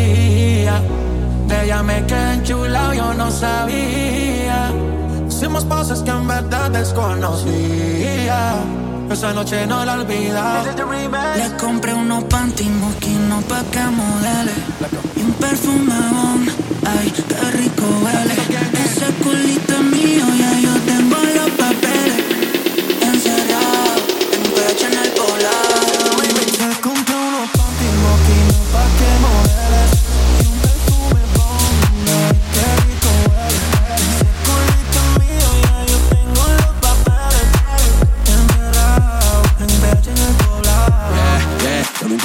comía. De ella me quedé enchulado, yo no sabía. Hicimos cosas que en verdad desconocía. Esa noche no la olvida. Le compré unos panty no pa' que modele. Y un perfume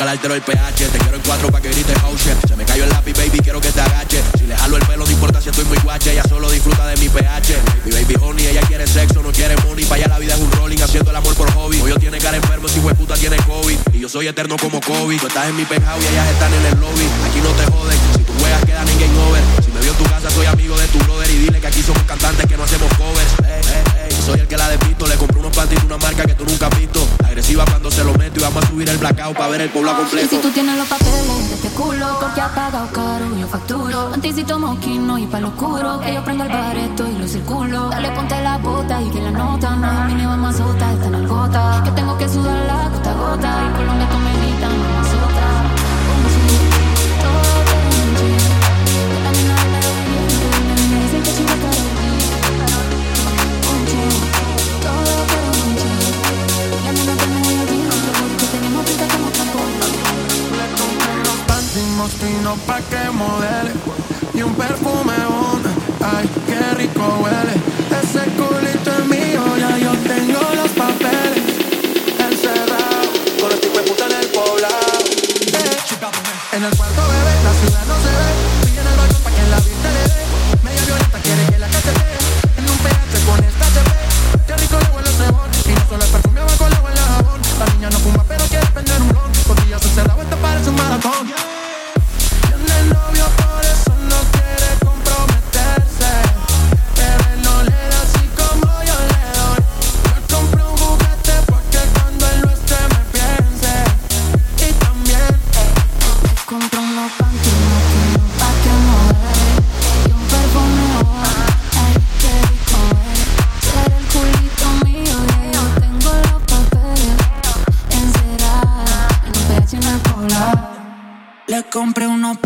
la altero el pH. Te quiero en cuatro pa' que grites oh. Se me cayó el lápiz, baby, quiero que te agache. Si le jalo el pelo, no importa si estoy muy guache. Ella solo disfruta de mi pH. Mi baby honey, ella quiere sexo, no quiere money. Pa' allá la vida es un rolling, haciendo el amor por hobby. Hoy yo tiene cara enfermo, si puta tiene COVID. Y yo soy eterno como COVID. Tú estás en mi penthouse y ellas están en el lobby. Aquí no te joden, si tus juegas quedan en over. Si me vio en tu casa, soy amigo de tu brother. Y dile que aquí somos cantantes que no hacemos covers. soy el que la subir el blackout para ver el pueblo completo. si tú tienes los papeles de este culo, porque ha pagado caro, yo facturo. Anticito moquino y pa' lo oscuro. Que yo el bareto y lo circulo. Dale, ponte la bota y que la nota no es mínima más sota, está en gota. Que tengo que sudar moschino pa' que modele. Y un perfume Bond, ay, qué rico huele. Ese culito es mío, ya yo tengo los papeles. Encerrado, con el tipo de puta en el poblado. Eh. En el compré panty